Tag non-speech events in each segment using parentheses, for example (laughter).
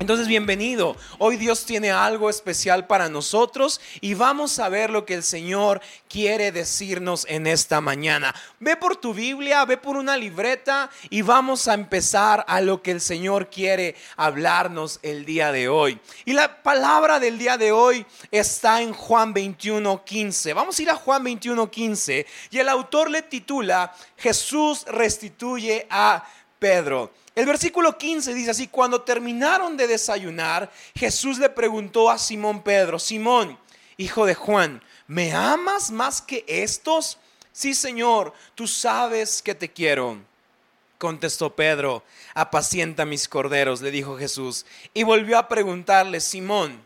Entonces, bienvenido. Hoy Dios tiene algo especial para nosotros y vamos a ver lo que el Señor quiere decirnos en esta mañana. Ve por tu Biblia, ve por una libreta y vamos a empezar a lo que el Señor quiere hablarnos el día de hoy. Y la palabra del día de hoy está en Juan 21, 15. Vamos a ir a Juan 21, 15 y el autor le titula Jesús restituye a Pedro. El versículo 15 dice así, cuando terminaron de desayunar, Jesús le preguntó a Simón Pedro, Simón, hijo de Juan, ¿me amas más que estos? Sí, Señor, tú sabes que te quiero. Contestó Pedro, apacienta mis corderos, le dijo Jesús. Y volvió a preguntarle, Simón,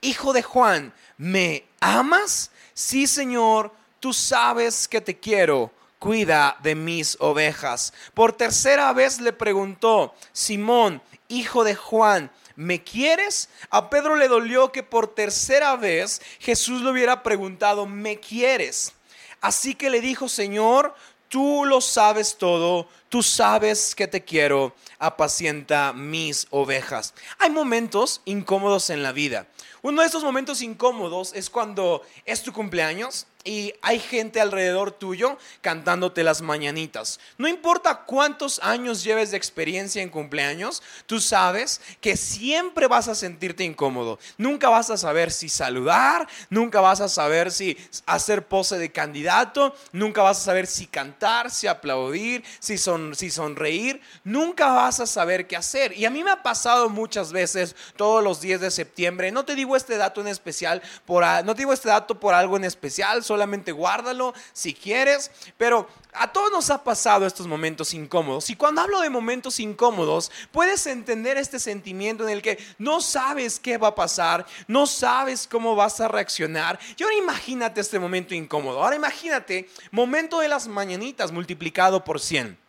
hijo de Juan, ¿me amas? Sí, Señor, tú sabes que te quiero cuida de mis ovejas. Por tercera vez le preguntó, Simón, hijo de Juan, ¿me quieres? A Pedro le dolió que por tercera vez Jesús le hubiera preguntado, ¿me quieres? Así que le dijo, Señor, tú lo sabes todo, tú sabes que te quiero, apacienta mis ovejas. Hay momentos incómodos en la vida. Uno de esos momentos incómodos es cuando es tu cumpleaños y hay gente alrededor tuyo cantándote las mañanitas. No importa cuántos años lleves de experiencia en cumpleaños, tú sabes que siempre vas a sentirte incómodo. Nunca vas a saber si saludar, nunca vas a saber si hacer pose de candidato, nunca vas a saber si cantar, si aplaudir, si, si sonreír, nunca vas a saber qué hacer. Y a mí me ha pasado muchas veces todos los días de septiembre, no te digo este dato en especial, por, no te digo este dato por algo en especial, solamente guárdalo si quieres, pero a todos nos ha pasado estos momentos incómodos. Y cuando hablo de momentos incómodos, puedes entender este sentimiento en el que no sabes qué va a pasar, no sabes cómo vas a reaccionar. Y ahora imagínate este momento incómodo. Ahora imagínate momento de las mañanitas multiplicado por 100.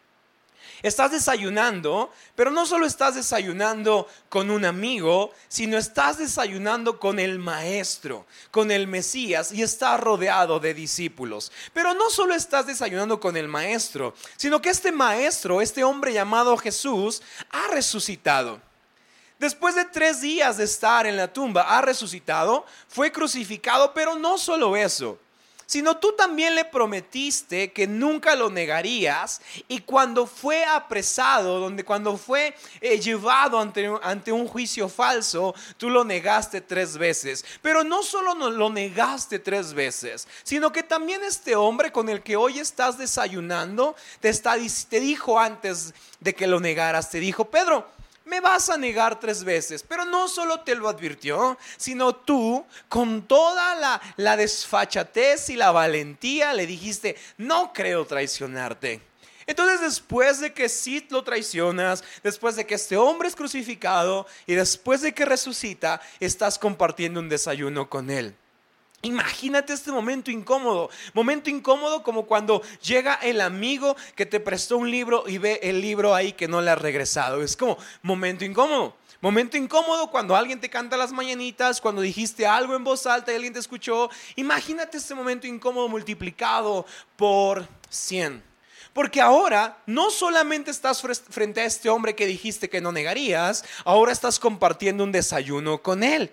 Estás desayunando, pero no solo estás desayunando con un amigo, sino estás desayunando con el maestro, con el Mesías y estás rodeado de discípulos. Pero no solo estás desayunando con el maestro, sino que este maestro, este hombre llamado Jesús, ha resucitado. Después de tres días de estar en la tumba, ha resucitado, fue crucificado, pero no solo eso sino tú también le prometiste que nunca lo negarías y cuando fue apresado, donde cuando fue eh, llevado ante, ante un juicio falso, tú lo negaste tres veces. Pero no solo lo negaste tres veces, sino que también este hombre con el que hoy estás desayunando, te, está, te dijo antes de que lo negaras, te dijo, Pedro, me vas a negar tres veces. Pero no solo te lo advirtió, sino tú, con toda la, la desfachatez y la valentía, le dijiste, no creo traicionarte. Entonces después de que sí lo traicionas, después de que este hombre es crucificado y después de que resucita, estás compartiendo un desayuno con él. Imagínate este momento incómodo, momento incómodo como cuando llega el amigo que te prestó un libro y ve el libro ahí que no le ha regresado. Es como momento incómodo. Momento incómodo cuando alguien te canta las mañanitas, cuando dijiste algo en voz alta y alguien te escuchó. Imagínate este momento incómodo multiplicado por 100. Porque ahora no solamente estás frente a este hombre que dijiste que no negarías, ahora estás compartiendo un desayuno con él.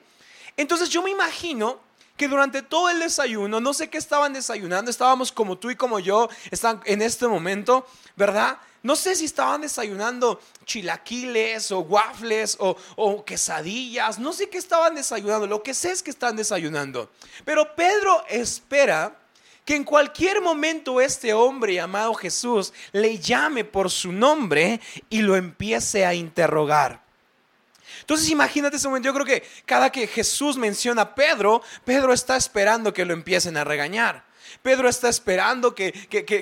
Entonces yo me imagino que durante todo el desayuno, no sé qué estaban desayunando, estábamos como tú y como yo, están en este momento, ¿verdad? No sé si estaban desayunando chilaquiles o waffles o, o, quesadillas, no sé qué estaban desayunando, lo que sé es que están desayunando. Pero Pedro espera que en cualquier momento este hombre llamado Jesús le llame por su nombre y lo empiece a interrogar. Entonces imagínate ese momento, yo creo que cada que Jesús menciona a Pedro, Pedro está esperando que lo empiecen a regañar. Pedro está esperando que,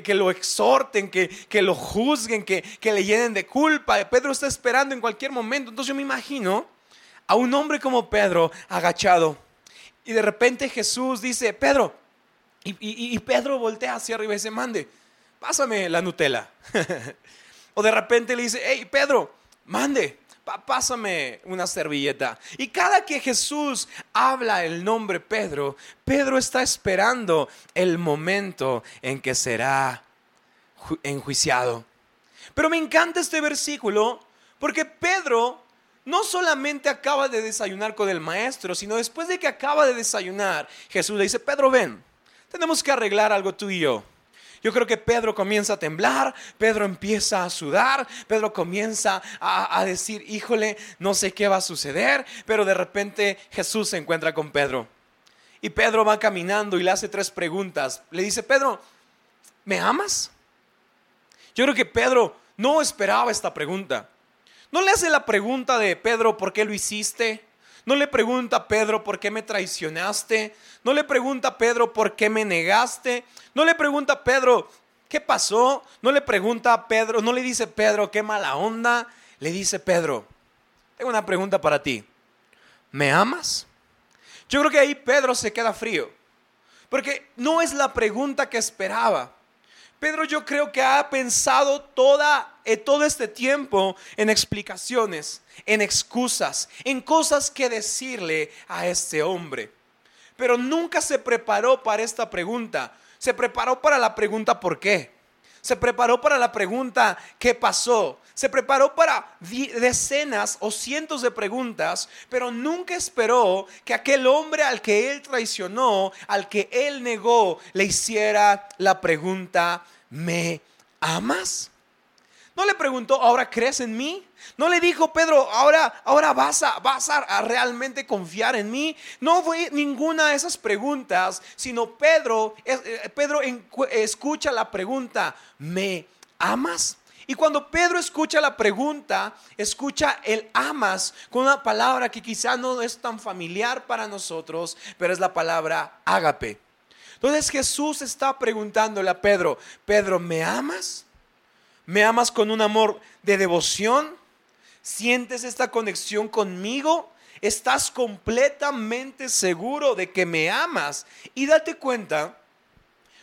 lo exhorten, que, lo juzguen, que, le llenen de culpa. Pedro está esperando en cualquier momento. Entonces yo me imagino a un hombre como Pedro agachado. Y de repente Jesús dice, Pedro, y, Pedro voltea hacia arriba y dice, mande, pásame la Nutella. (laughs) o de repente le dice, hey, Pedro, mande, pásame una servilleta. Y cada que Jesús habla el nombre Pedro, Pedro está esperando el momento en que será enjuiciado. Pero me encanta este versículo porque Pedro no solamente acaba de desayunar con el maestro, sino después de que acaba de desayunar, Jesús le dice, Pedro, ven, tenemos que arreglar algo tú y yo. Yo creo que Pedro comienza a temblar, Pedro empieza a sudar, Pedro comienza a, decir, híjole, no sé qué va a suceder, pero de repente Jesús se encuentra con Pedro. Y Pedro va caminando y le hace tres preguntas. Le dice, Pedro, ¿me amas? Yo creo que Pedro no esperaba esta pregunta. No le hace la pregunta de Pedro, ¿por qué lo hiciste? No le pregunta a Pedro por qué me traicionaste. No le pregunta a Pedro por qué me negaste. No le pregunta a Pedro qué pasó. No le pregunta a Pedro, no le dice Pedro qué mala onda. Le dice Pedro, tengo una pregunta para ti. ¿Me amas? Yo creo que ahí Pedro se queda frío. Porque no es la pregunta que esperaba. Pedro yo creo que ha pensado toda, eh, todo este tiempo en explicaciones, en excusas, en cosas que decirle a este hombre. Pero nunca se preparó para esta pregunta. Se preparó para la pregunta ¿por qué? Se preparó para la pregunta ¿qué pasó? Se preparó para decenas o cientos de preguntas, pero nunca esperó que aquel hombre al que él traicionó, al que él negó, le hiciera la pregunta, ¿me amas? No le preguntó, ¿ahora crees en mí? No le dijo, Pedro, ahora, ahora vas, a, vas a, realmente confiar en mí. No fue ninguna de esas preguntas, sino Pedro, eh, Pedro escucha la pregunta, ¿me amas? Y cuando Pedro escucha la pregunta, escucha el amas con una palabra que quizá no es tan familiar para nosotros, pero es la palabra ágape. Entonces Jesús está preguntándole a Pedro, Pedro, ¿me amas? ¿Me amas con un amor de devoción? ¿Sientes esta conexión conmigo? ¿Estás completamente seguro de que me amas? Y date cuenta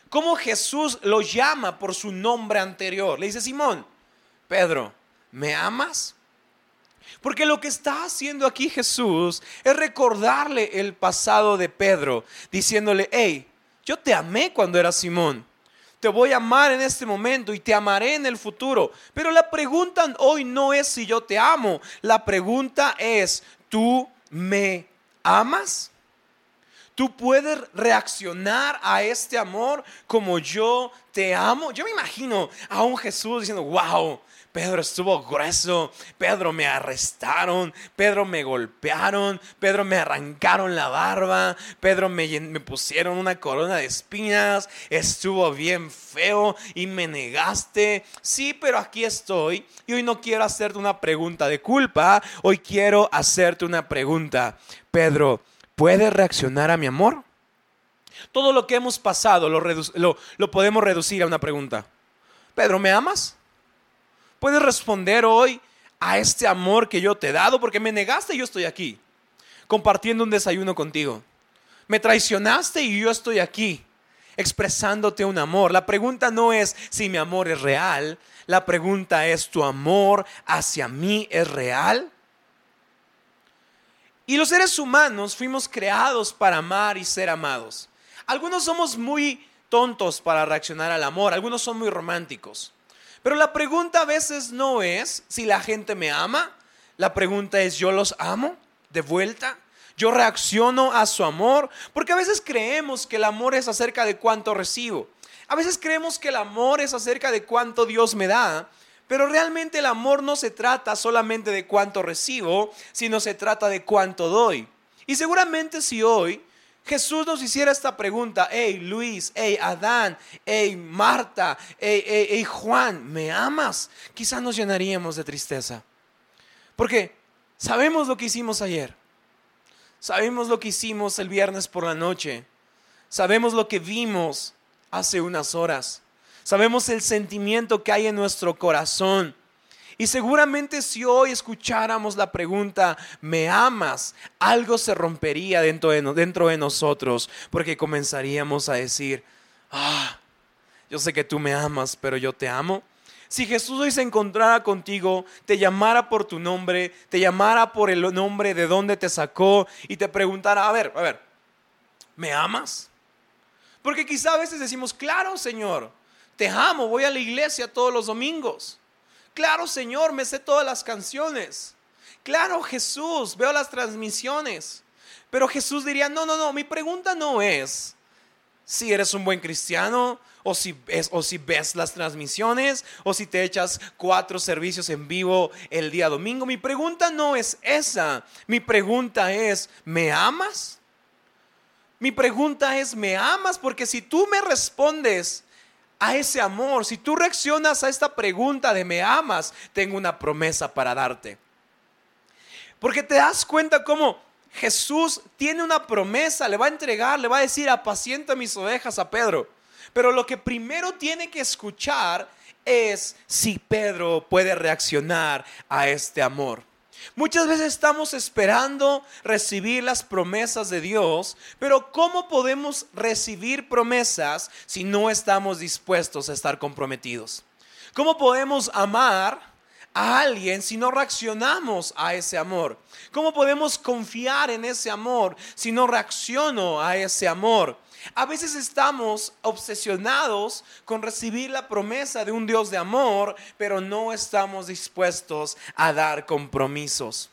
cómo Jesús lo llama por su nombre anterior. Le dice, Simón, Pedro, ¿me amas? Porque lo que está haciendo aquí Jesús es recordarle el pasado de Pedro, diciéndole, hey, yo te amé cuando eras Simón. Te voy a amar en este momento y te amaré en el futuro. Pero la pregunta hoy no es si yo te amo. La pregunta es, ¿tú me amas? ¿Tú puedes reaccionar a este amor como yo te amo? Yo me imagino a un Jesús diciendo, wow, Pedro estuvo grueso, Pedro me arrestaron, Pedro me golpearon, Pedro me arrancaron la barba, Pedro me, pusieron una corona de espinas, estuvo bien feo y me negaste. Sí, pero aquí estoy y hoy no quiero hacerte una pregunta de culpa, hoy quiero hacerte una pregunta. Pedro, ¿puedes reaccionar a mi amor? Todo lo que hemos pasado lo, lo podemos reducir a una pregunta. Pedro, ¿me amas? Puedes responder hoy a este amor que yo te he dado porque me negaste y yo estoy aquí, compartiendo un desayuno contigo. Me traicionaste y yo estoy aquí, expresándote un amor. La pregunta no es si mi amor es real, la pregunta es, ¿tu amor hacia mí es real? Y los seres humanos fuimos creados para amar y ser amados. Algunos somos muy tontos para reaccionar al amor, algunos son muy románticos. Pero la pregunta a veces no es si la gente me ama, la pregunta es yo los amo de vuelta. Yo reacciono a su amor, porque a veces creemos que el amor es acerca de cuánto recibo. A veces creemos que el amor es acerca de cuánto Dios me da, pero realmente el amor no se trata solamente de cuánto recibo, sino se trata de cuánto doy. Y seguramente si hoy Jesús nos hiciera esta pregunta, hey Luis, hey Adán, hey Marta, hey, Juan, ¿me amas? Quizás nos llenaríamos de tristeza. Porque sabemos lo que hicimos ayer, sabemos lo que hicimos el viernes por la noche, sabemos lo que vimos hace unas horas, sabemos el sentimiento que hay en nuestro corazón y seguramente si hoy escucháramos la pregunta, ¿me amas? Algo se rompería dentro de, nosotros porque comenzaríamos a decir, ah, yo sé que tú me amas, pero yo te amo. Si Jesús hoy se encontrara contigo, te llamara por tu nombre, te llamara por el nombre de donde te sacó y te preguntara, a ver, a ver, ¿me amas? Porque quizá a veces decimos, claro Señor, te amo, voy a la iglesia todos los domingos. Claro Señor, me sé todas las canciones. Claro Jesús, veo las transmisiones. Pero Jesús diría, no, no, no, mi pregunta no es si eres un buen cristiano o si, o si ves las transmisiones o si te echas cuatro servicios en vivo el día domingo. Mi pregunta no es esa. Mi pregunta es, ¿me amas? Mi pregunta es, ¿me amas? Porque si tú me respondes a ese amor, si tú reaccionas a esta pregunta de ¿me amas? Tengo una promesa para darte. Porque te das cuenta cómo Jesús tiene una promesa, le va a entregar, le va a decir, apacienta mis ovejas a Pedro. Pero lo que primero tiene que escuchar es si Pedro puede reaccionar a este amor. Muchas veces estamos esperando recibir las promesas de Dios, pero ¿cómo podemos recibir promesas si no estamos dispuestos a estar comprometidos? ¿Cómo podemos amar a alguien si no reaccionamos a ese amor? ¿Cómo podemos confiar en ese amor si no reacciono a ese amor? A veces estamos obsesionados con recibir la promesa de un Dios de amor, pero no estamos dispuestos a dar compromisos.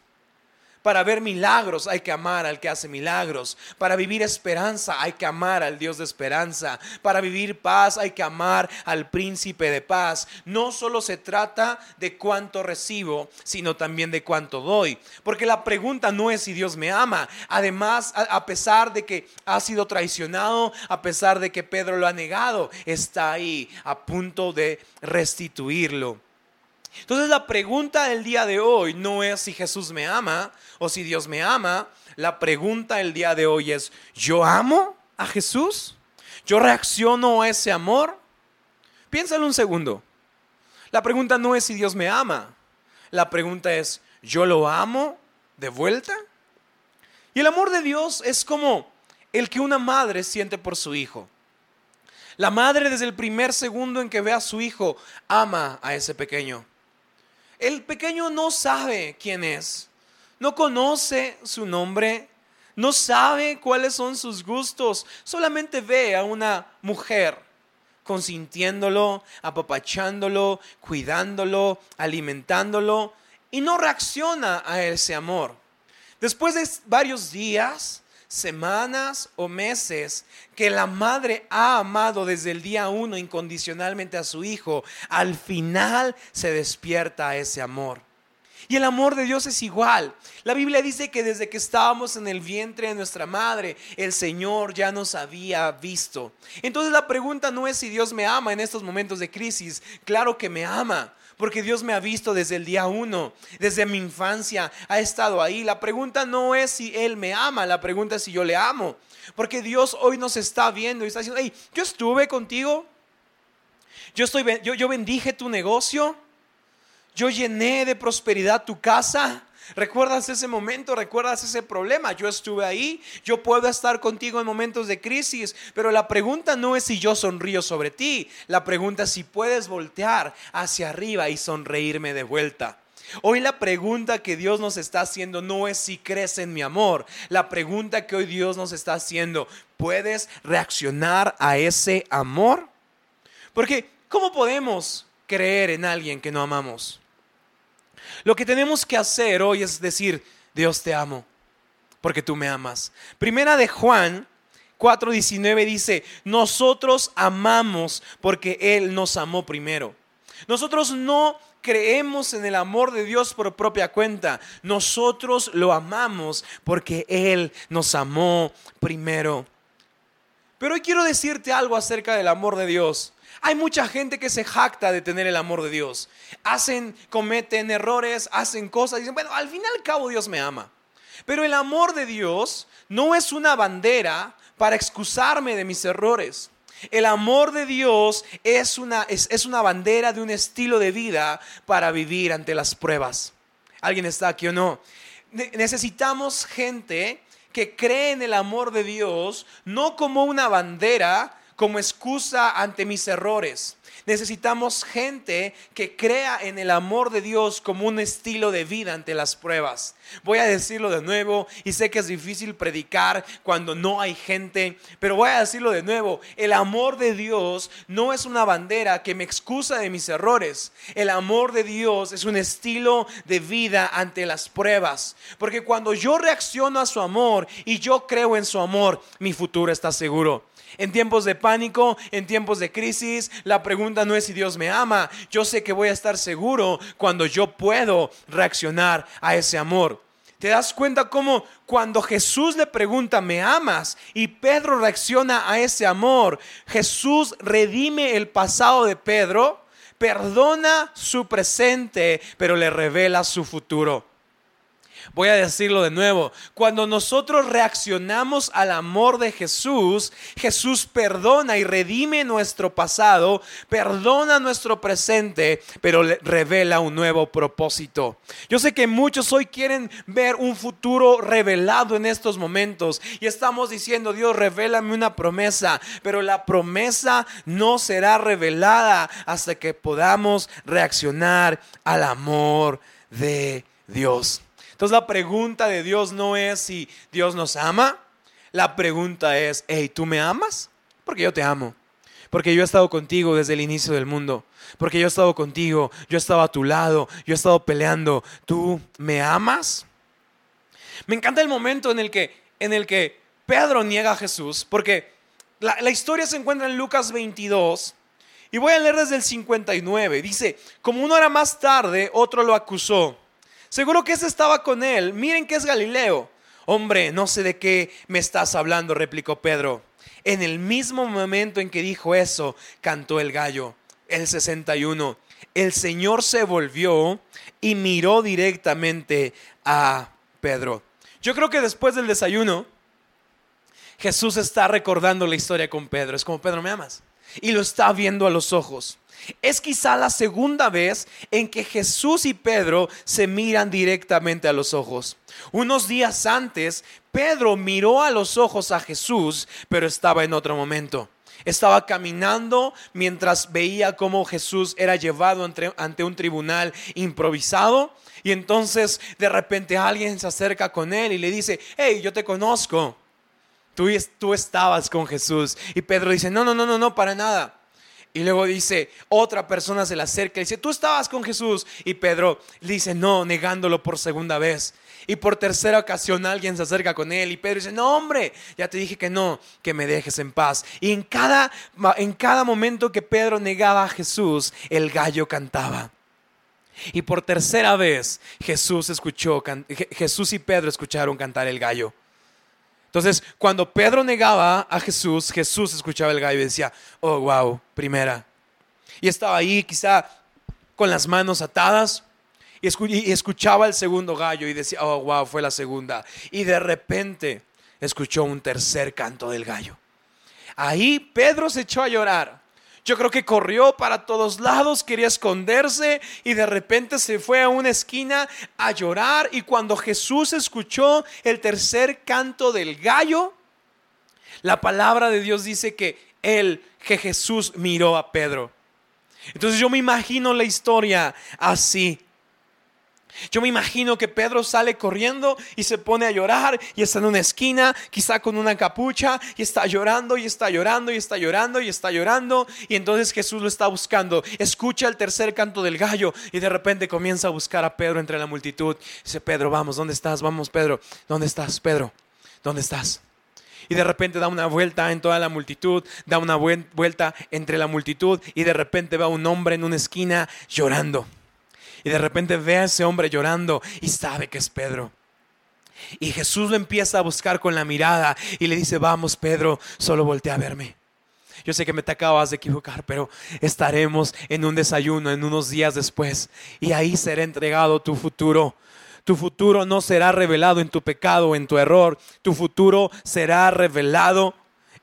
Para ver milagros hay que amar al que hace milagros. Para vivir esperanza hay que amar al Dios de esperanza. Para vivir paz hay que amar al príncipe de paz. No solo se trata de cuánto recibo, sino también de cuánto doy. Porque la pregunta no es si Dios me ama. Además, a pesar de que ha sido traicionado, a pesar de que Pedro lo ha negado, está ahí a punto de restituirlo. Entonces la pregunta del día de hoy no es si Jesús me ama o si Dios me ama. La pregunta del día de hoy es, ¿yo amo a Jesús? ¿Yo reacciono a ese amor? Piénsalo un segundo. La pregunta no es si Dios me ama. La pregunta es, ¿yo lo amo de vuelta? Y el amor de Dios es como el que una madre siente por su hijo. La madre desde el primer segundo en que ve a su hijo ama a ese pequeño. El pequeño no sabe quién es, no conoce su nombre, no sabe cuáles son sus gustos, solamente ve a una mujer consintiéndolo, apapachándolo, cuidándolo, alimentándolo y no reacciona a ese amor. Después de varios días, semanas o meses que la madre ha amado desde el día uno incondicionalmente a su hijo, al final se despierta ese amor. Y el amor de Dios es igual. La Biblia dice que desde que estábamos en el vientre de nuestra madre, el Señor ya nos había visto. Entonces la pregunta no es si Dios me ama en estos momentos de crisis. Claro que me ama porque Dios me ha visto desde el día uno, desde mi infancia, ha estado ahí. La pregunta no es si Él me ama, la pregunta es si yo le amo, porque Dios hoy nos está viendo y está diciendo, hey, yo estuve contigo, yo, estoy, yo, yo bendije tu negocio, yo llené de prosperidad tu casa, ¿Recuerdas ese momento? ¿Recuerdas ese problema? Yo estuve ahí, yo puedo estar contigo en momentos de crisis, pero la pregunta no es si yo sonrío sobre ti, la pregunta es si puedes voltear hacia arriba y sonreírme de vuelta. Hoy la pregunta que Dios nos está haciendo no es si crees en mi amor. La pregunta que hoy Dios nos está haciendo, ¿puedes reaccionar a ese amor? Porque, ¿cómo podemos creer en alguien que no amamos? Lo que tenemos que hacer hoy es decir, Dios te amo, porque tú me amas. Primera de Juan 4:19 dice, nosotros amamos porque Él nos amó primero. Nosotros no creemos en el amor de Dios por propia cuenta. Nosotros lo amamos porque Él nos amó primero. Pero hoy quiero decirte algo acerca del amor de Dios. Hay mucha gente que se jacta de tener el amor de Dios. Hacen, cometen errores, hacen cosas y dicen, bueno, al fin y al cabo Dios me ama. Pero el amor de Dios no es una bandera para excusarme de mis errores. El amor de Dios es una, es, es una bandera de un estilo de vida para vivir ante las pruebas. ¿Alguien está aquí o no? Necesitamos gente que cree en el amor de Dios no como una bandera como excusa ante mis errores. Necesitamos gente que crea en el amor de Dios como un estilo de vida ante las pruebas. Voy a decirlo de nuevo y sé que es difícil predicar cuando no hay gente, pero voy a decirlo de nuevo. El amor de Dios no es una bandera que me excusa de mis errores. El amor de Dios es un estilo de vida ante las pruebas. Porque cuando yo reacciono a su amor y yo creo en su amor, mi futuro está seguro. En tiempos de pánico, en tiempos de crisis, la pregunta no es si Dios me ama. Yo sé que voy a estar seguro cuando yo puedo reaccionar a ese amor. ¿Te das cuenta cómo cuando Jesús le pregunta, ¿me amas? Y Pedro reacciona a ese amor, Jesús redime el pasado de Pedro, perdona su presente, pero le revela su futuro. Voy a decirlo de nuevo. Cuando nosotros reaccionamos al amor de Jesús, Jesús perdona y redime nuestro pasado, perdona nuestro presente, pero revela un nuevo propósito. Yo sé que muchos hoy quieren ver un futuro revelado en estos momentos y estamos diciendo, Dios, revélame una promesa, pero la promesa no será revelada hasta que podamos reaccionar al amor de Dios. Entonces la pregunta de Dios no es si Dios nos ama, la pregunta es, hey, ¿tú me amas? Porque yo te amo. Porque yo he estado contigo desde el inicio del mundo. Porque yo he estado contigo, yo he estado a tu lado, yo he estado peleando. ¿Tú me amas? Me encanta el momento en el que, en el que Pedro niega a Jesús, porque la, historia se encuentra en Lucas 22. Y voy a leer desde el 59. Dice, como una hora más tarde, otro lo acusó Seguro que ese estaba con él. Miren que es Galileo. Hombre, no sé de qué me estás hablando, replicó Pedro. En el mismo momento en que dijo eso, cantó el gallo. El 61. El Señor se volvió y miró directamente a Pedro. Yo creo que después del desayuno, Jesús está recordando la historia con Pedro. Es como, Pedro, ¿me amas? Y lo está viendo a los ojos. Es quizá la segunda vez en que Jesús y Pedro se miran directamente a los ojos. Unos días antes, Pedro miró a los ojos a Jesús, pero estaba en otro momento. Estaba caminando mientras veía cómo Jesús era llevado ante, un tribunal improvisado. Y entonces de repente alguien se acerca con él y le dice, hey, yo te conozco. Tú, tú estabas con Jesús. Y Pedro dice, no, no, no, no, no, para nada. Y luego dice, otra persona se le acerca y dice, tú estabas con Jesús. Y Pedro dice, no, negándolo por segunda vez. Y por tercera ocasión alguien se acerca con él y Pedro dice, no hombre, ya te dije que no, que me dejes en paz. Y en cada, en cada momento que Pedro negaba a Jesús, el gallo cantaba. Y por tercera vez Jesús escuchó, Jesús y Pedro escucharon cantar el gallo. Entonces, cuando Pedro negaba a Jesús, Jesús escuchaba el gallo y decía, oh, wow, primera. Y estaba ahí quizá con las manos atadas y escuchaba el segundo gallo y decía, oh, wow, fue la segunda. Y de repente escuchó un tercer canto del gallo. Ahí Pedro se echó a llorar. Yo creo que corrió para todos lados, quería esconderse y de repente se fue a una esquina a llorar y cuando Jesús escuchó el tercer canto del gallo, la palabra de Dios dice que él, que Jesús miró a Pedro. Entonces yo me imagino la historia así. Yo me imagino que Pedro sale corriendo y se pone a llorar y está en una esquina, quizá con una capucha, y está llorando y está llorando y está llorando y está llorando. Y entonces Jesús lo está buscando. Escucha el tercer canto del gallo y de repente comienza a buscar a Pedro entre la multitud. Dice, Pedro, vamos, ¿dónde estás? Vamos, Pedro, ¿dónde estás, Pedro? ¿Dónde estás? Y de repente da una vuelta en toda la multitud, da una vuelta entre la multitud y de repente va un hombre en una esquina llorando. Y de repente ve a ese hombre llorando y sabe que es Pedro. Y Jesús lo empieza a buscar con la mirada y le dice, vamos Pedro, solo voltea a verme. Yo sé que me te acabas de equivocar, pero estaremos en un desayuno en unos días después y ahí será entregado tu futuro. Tu futuro no será revelado en tu pecado o en tu error. Tu futuro será revelado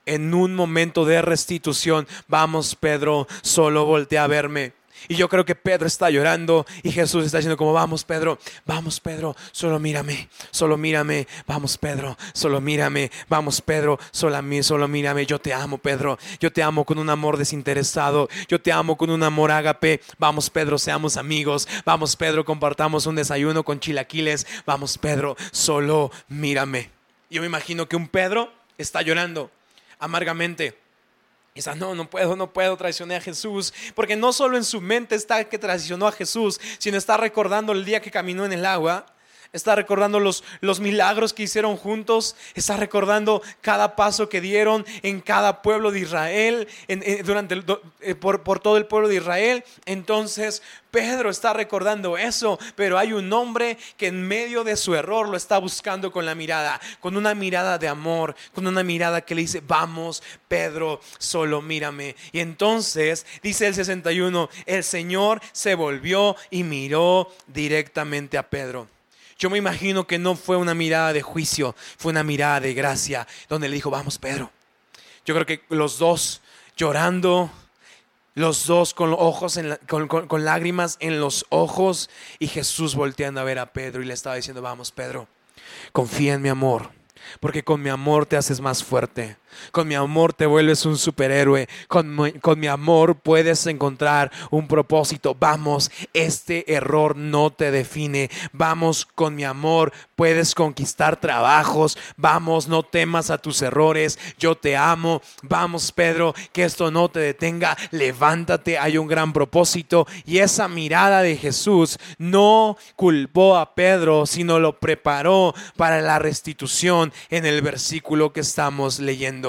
en un momento de restitución. Vamos, Pedro, solo voltea a verme. Y yo creo que Pedro está llorando y Jesús está diciendo como, vamos Pedro, vamos Pedro, solo mírame, solo mírame, vamos Pedro, solo mírame, vamos Pedro, solo mí, solo mírame, yo te amo Pedro, yo te amo con un amor desinteresado, yo te amo con un amor ágape, vamos Pedro, seamos amigos, vamos Pedro, compartamos un desayuno con chilaquiles, vamos Pedro, solo mírame. Yo me imagino que un Pedro está llorando amargamente y no, no puedo, no puedo, traicionar a Jesús. Porque no solo en su mente está que traicionó a Jesús, sino está recordando el día que caminó en el agua. Está recordando los, los milagros que hicieron juntos. Está recordando cada paso que dieron en cada pueblo de Israel, durante eh, por, por todo el pueblo de Israel. Entonces Pedro está recordando eso, pero hay un hombre que en medio de su error lo está buscando con la mirada, con una mirada de amor, con una mirada que le dice, vamos, Pedro, solo mírame. Y entonces, dice el 61, el Señor se volvió y miró directamente a Pedro. Yo me imagino que no fue una mirada de juicio, fue una mirada de gracia, donde le dijo, vamos, Pedro. Yo creo que los dos llorando, los dos con ojos con, lágrimas en los ojos y Jesús volteando a ver a Pedro y le estaba diciendo, vamos Pedro, confía en mi amor, porque con mi amor te haces más fuerte. Con mi amor te vuelves un superhéroe. Con mi, amor puedes encontrar un propósito. Vamos, este error no te define. Vamos, con mi amor puedes conquistar trabajos. Vamos, no temas a tus errores. Yo te amo. Vamos, Pedro, que esto no te detenga. Levántate, hay un gran propósito. Y esa mirada de Jesús no culpó a Pedro, sino lo preparó para la restitución en el versículo que estamos leyendo.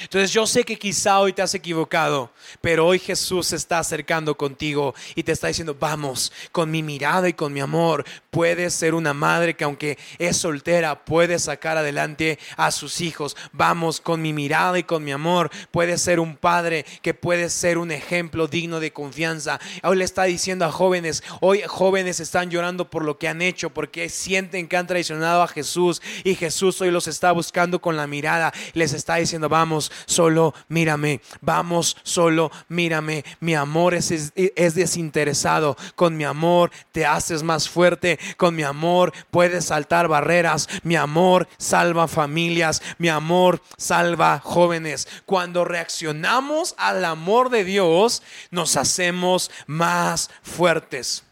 Entonces yo sé que quizá hoy te has equivocado, pero hoy Jesús se está acercando contigo y te está diciendo, vamos, con mi mirada y con mi amor, puedes ser una madre que aunque es soltera, puede sacar adelante a sus hijos. Vamos, con mi mirada y con mi amor, puedes ser un padre que puede ser un ejemplo digno de confianza. Hoy le está diciendo a jóvenes, hoy jóvenes están llorando por lo que han hecho, porque sienten que han traicionado a Jesús y Jesús hoy los está buscando con la mirada, les está diciendo, vamos solo mírame, vamos, solo mírame. Mi amor es, es, desinteresado. Con mi amor te haces más fuerte. Con mi amor puedes saltar barreras. Mi amor salva familias. Mi amor salva jóvenes. Cuando reaccionamos al amor de Dios, nos hacemos más fuertes.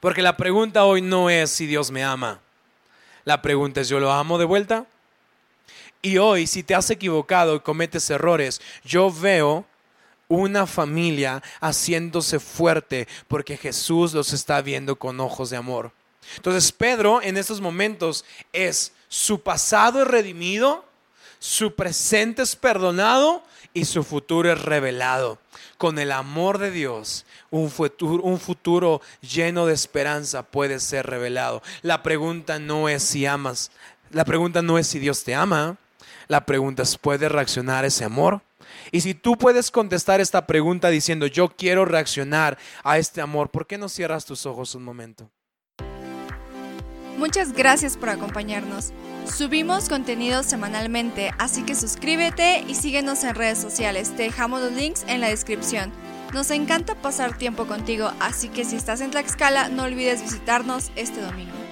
Porque la pregunta hoy no es si Dios me ama. La pregunta es, ¿yo lo amo de vuelta? Y hoy, si te has equivocado y cometes errores, yo veo una familia haciéndose fuerte porque Jesús los está viendo con ojos de amor. Entonces Pedro en estos momentos es su pasado es redimido, su presente es perdonado y su futuro es revelado. Con el amor de Dios, un futuro, un futuro lleno de esperanza puede ser revelado. La pregunta no es si amas, la pregunta no es si Dios te ama, la pregunta es, ¿puede reaccionar ese amor? Y si tú puedes contestar esta pregunta diciendo, yo quiero reaccionar a este amor, ¿por qué no cierras tus ojos un momento? Muchas gracias por acompañarnos. Subimos contenido semanalmente, así que suscríbete y síguenos en redes sociales. Te dejamos los links en la descripción. Nos encanta pasar tiempo contigo, así que si estás en Tlaxcala, no olvides visitarnos este domingo.